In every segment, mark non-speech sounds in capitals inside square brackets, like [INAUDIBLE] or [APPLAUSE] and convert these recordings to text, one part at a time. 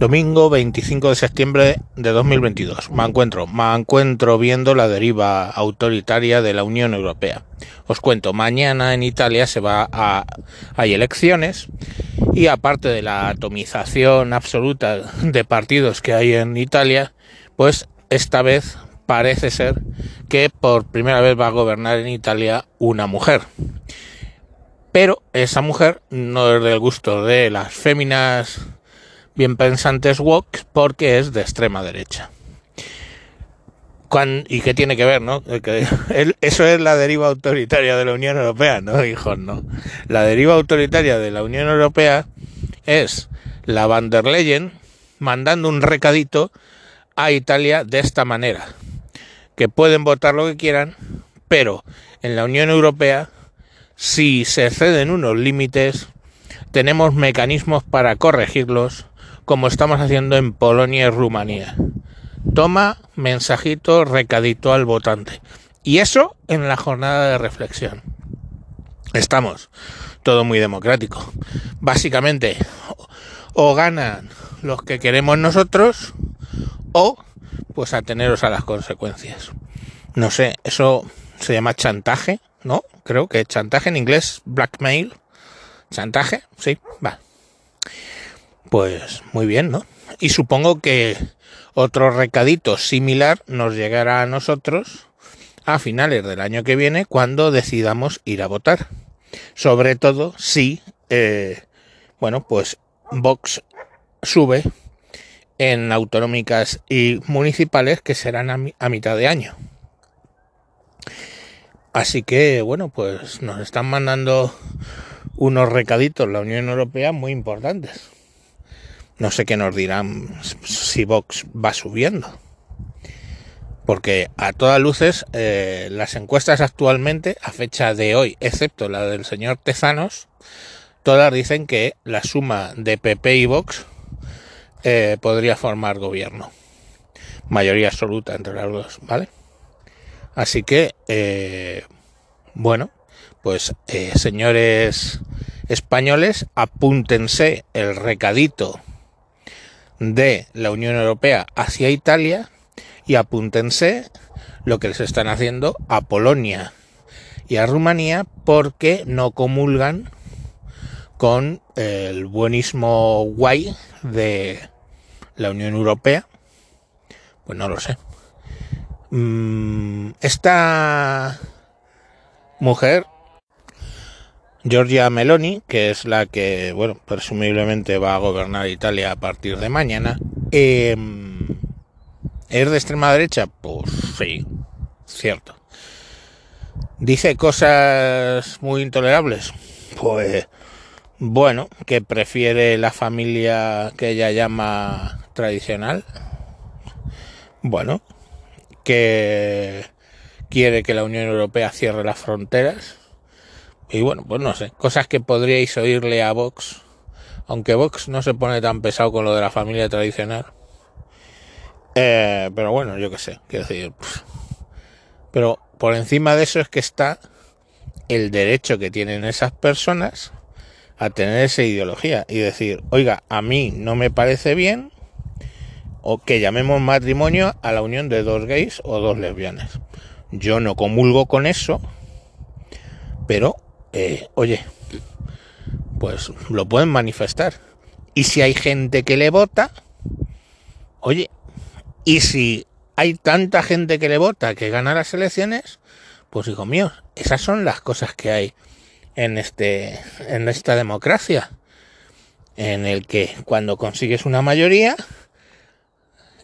Domingo 25 de septiembre de 2022. Me encuentro, me encuentro viendo la deriva autoritaria de la Unión Europea. Os cuento, mañana en Italia se va a hay elecciones y aparte de la atomización absoluta de partidos que hay en Italia, pues esta vez parece ser que por primera vez va a gobernar en Italia una mujer. Pero esa mujer no es del gusto de las féminas bien pensantes woke porque es de extrema derecha. ¿Y qué tiene que ver, no? [LAUGHS] eso es la deriva autoritaria de la Unión Europea, ¿no, [LAUGHS] hijos? No. La deriva autoritaria de la Unión Europea es la van der Leyen mandando un recadito a Italia de esta manera. Que pueden votar lo que quieran, pero en la Unión Europea, si se exceden unos límites, tenemos mecanismos para corregirlos como estamos haciendo en Polonia y Rumanía. Toma mensajito, recadito al votante. Y eso en la jornada de reflexión. Estamos todo muy democrático. Básicamente, o ganan los que queremos nosotros, o pues ateneros a las consecuencias. No sé, eso se llama chantaje, ¿no? Creo que chantaje en inglés, blackmail. Chantaje, sí, va. Pues muy bien, ¿no? Y supongo que otro recadito similar nos llegará a nosotros a finales del año que viene cuando decidamos ir a votar. Sobre todo si, eh, bueno, pues Vox sube en autonómicas y municipales que serán a, a mitad de año. Así que, bueno, pues nos están mandando unos recaditos la Unión Europea muy importantes. No sé qué nos dirán si Vox va subiendo. Porque a todas luces eh, las encuestas actualmente, a fecha de hoy, excepto la del señor Tezanos, todas dicen que la suma de PP y Vox eh, podría formar gobierno. Mayoría absoluta entre las dos, ¿vale? Así que, eh, bueno, pues señores españoles, apúntense el recadito de la Unión Europea hacia Italia y apúntense lo que les están haciendo a Polonia y a Rumanía porque no comulgan con el buenismo guay de la Unión Europea. Pues no lo sé. Mm, esta mujer Giorgia Meloni, que es la que, bueno, presumiblemente va a gobernar Italia a partir de mañana, em, ¿es de extrema derecha? Pues sí, cierto. ¿Dice cosas muy intolerables? Pues bueno, que prefiere la familia que ella llama tradicional. Bueno, que quiere que la Unión Europea cierre las fronteras y bueno, pues no sé, cosas que podríais oírle a Vox, aunque Vox no se pone tan pesado con lo de la familia tradicional. Eh, pero bueno, yo qué sé, quiero decir. Pero por encima de eso es que está el derecho que tienen esas personas a tener esa ideología y decir, oiga, a mí no me parece bien o que llamemos matrimonio a la unión de dos gays o dos lesbianas. Yo no comulgo con eso, pero eh, oye, pues lo pueden manifestar. Y si hay gente que le vota, oye, y si hay tanta gente que le vota que gana las elecciones, pues hijo mío, esas son las cosas que hay en este en esta democracia en el que cuando consigues una mayoría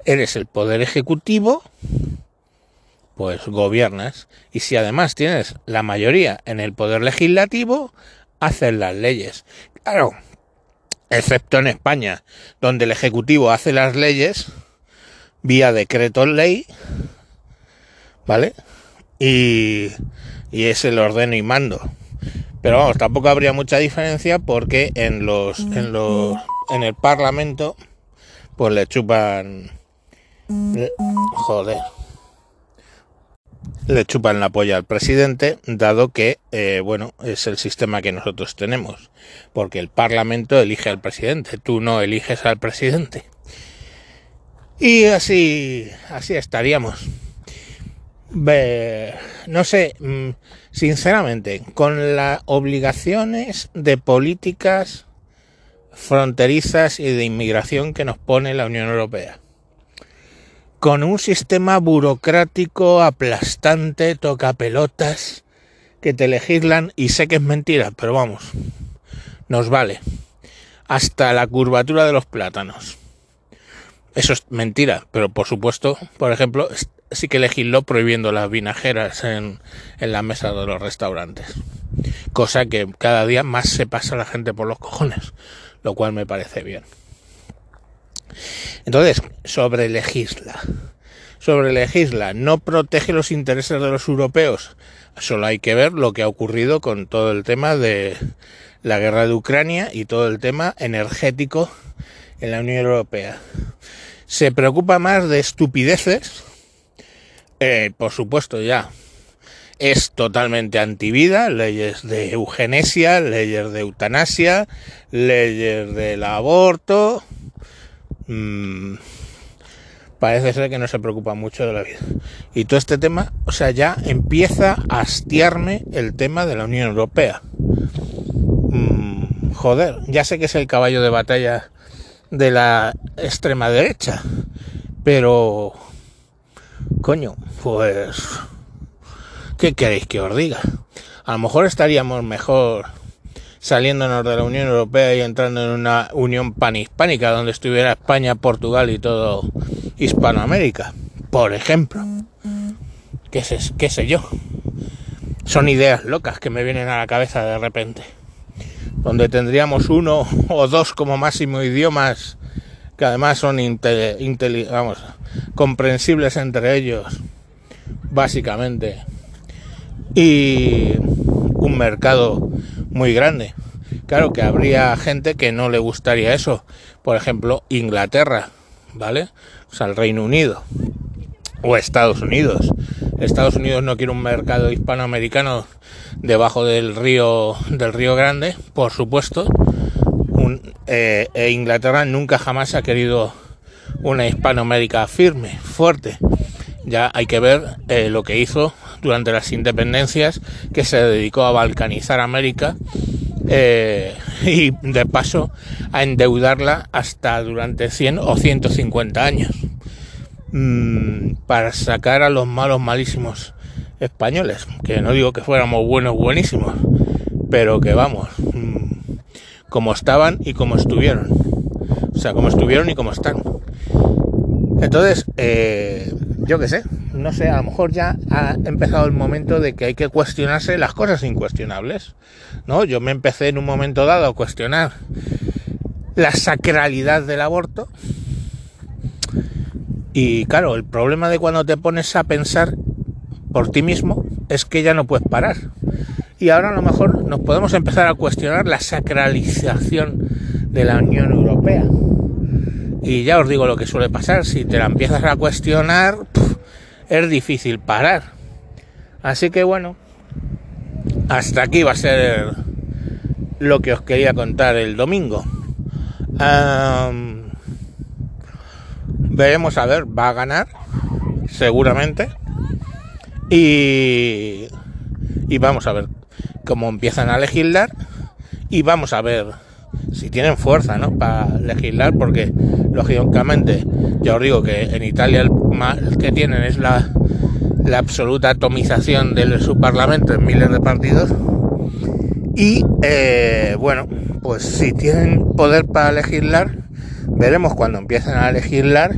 eres el poder ejecutivo pues gobiernas. Y si además tienes la mayoría en el poder legislativo, haces las leyes. Claro, excepto en España, donde el Ejecutivo hace las leyes vía decreto ley, ¿vale? Y, y es el ordeno y mando. Pero vamos, tampoco habría mucha diferencia porque en los, en los, en el Parlamento, pues le chupan, joder le chupan la polla al presidente, dado que, eh, bueno, es el sistema que nosotros tenemos, porque el Parlamento elige al presidente, tú no eliges al presidente. Y así, así estaríamos. no sé, mm, sinceramente, con las obligaciones de políticas fronterizas y de inmigración que nos pone la Unión Europea, con un sistema burocrático aplastante, toca pelotas, que te legislan y sé que es mentira, pero vamos, nos vale. Hasta la curvatura de los plátanos. Eso es mentira, pero por supuesto, por ejemplo, sí que legisló prohibiendo las vinajeras en, en la mesa de los restaurantes. Cosa que cada día más se pasa la gente por los cojones, lo cual me parece bien. Entonces, sobre legisla. Sobre legisla, no protege los intereses de los europeos. Solo hay que ver lo que ha ocurrido con todo el tema de la guerra de Ucrania y todo el tema energético en la Unión Europea se preocupa más de estupideces, eh, por supuesto ya es totalmente antivida, leyes de eugenesia, leyes de eutanasia, leyes del aborto. Mm, parece ser que no se preocupa mucho de la vida. Y todo este tema, o sea, ya empieza a hastiarme el tema de la Unión Europea. Mm, joder, ya sé que es el caballo de batalla de la extrema derecha. Pero, coño, pues, ¿qué queréis que os diga? A lo mejor estaríamos mejor saliéndonos de la Unión Europea y entrando en una unión panhispánica donde estuviera España, Portugal y todo Hispanoamérica, por ejemplo. ¿Qué sé, qué sé yo? Son ideas locas que me vienen a la cabeza de repente donde tendríamos uno o dos como máximo idiomas que además son comprensibles entre ellos, básicamente, y un mercado muy grande. Claro que habría gente que no le gustaría eso, por ejemplo, Inglaterra, ¿vale? O sea, el Reino Unido o Estados Unidos. Estados Unidos no quiere un mercado hispanoamericano debajo del río del río Grande, por supuesto. Eh, e Inglaterra nunca jamás ha querido una Hispanoamérica firme, fuerte. Ya hay que ver eh, lo que hizo durante las independencias, que se dedicó a balcanizar América eh, y de paso a endeudarla hasta durante 100 o 150 años mm, para sacar a los malos malísimos españoles, que no digo que fuéramos buenos, buenísimos, pero que vamos, mm, como estaban y como estuvieron. O sea, como estuvieron y como están. Entonces, eh, yo qué sé, no sé, a lo mejor ya ha empezado el momento de que hay que cuestionarse las cosas incuestionables. ¿No? Yo me empecé en un momento dado a cuestionar la sacralidad del aborto. Y claro, el problema de cuando te pones a pensar por ti mismo es que ya no puedes parar. Y ahora a lo mejor nos podemos empezar a cuestionar la sacralización de la Unión Europea. Y ya os digo lo que suele pasar, si te la empiezas a cuestionar, es difícil parar. Así que bueno, hasta aquí va a ser lo que os quería contar el domingo. veremos a ver, va a ganar, seguramente. Y, y vamos a ver cómo empiezan a legislar y vamos a ver si tienen fuerza ¿no? para legislar porque lógicamente ya os digo que en Italia el mal que tienen es la, la absoluta atomización de su parlamento en miles de partidos. Y eh, bueno pues si tienen poder para legislar veremos cuando empiezan a legislar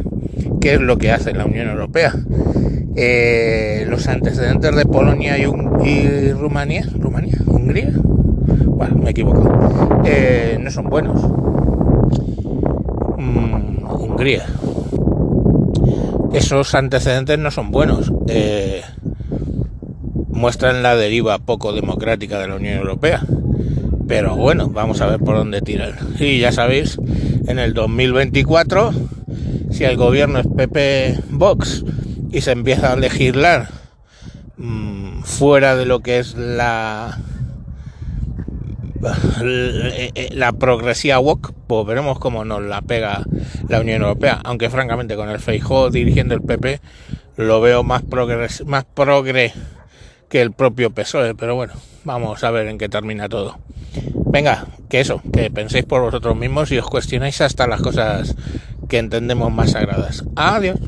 qué es lo que hace la Unión Europea. Eh, los antecedentes de Polonia y, y, Rumanía, Rumanía, Hungría, bueno, me he equivocado, eh, no son buenos. Mm, Hungría. Esos antecedentes no son buenos. Eh, muestran la deriva poco democrática de la Unión Europea. Pero bueno, vamos a ver por dónde tiran. [LAUGHS] Y ya sabéis, en el 2024, si el gobierno es PP Vox y se empieza a legislar mmm, fuera de lo que es la [LAUGHS] la progresiva walk, pues veremos cómo nos la pega la Unión Europea. Aunque francamente con el Feijóo dirigiendo el PP lo veo más progres, más progre que el propio PSOE, pero bueno, vamos a ver en qué termina todo. Venga, que eso, que penséis por vosotros mismos y os cuestionéis hasta las cosas que entendemos más sagradas. Adiós.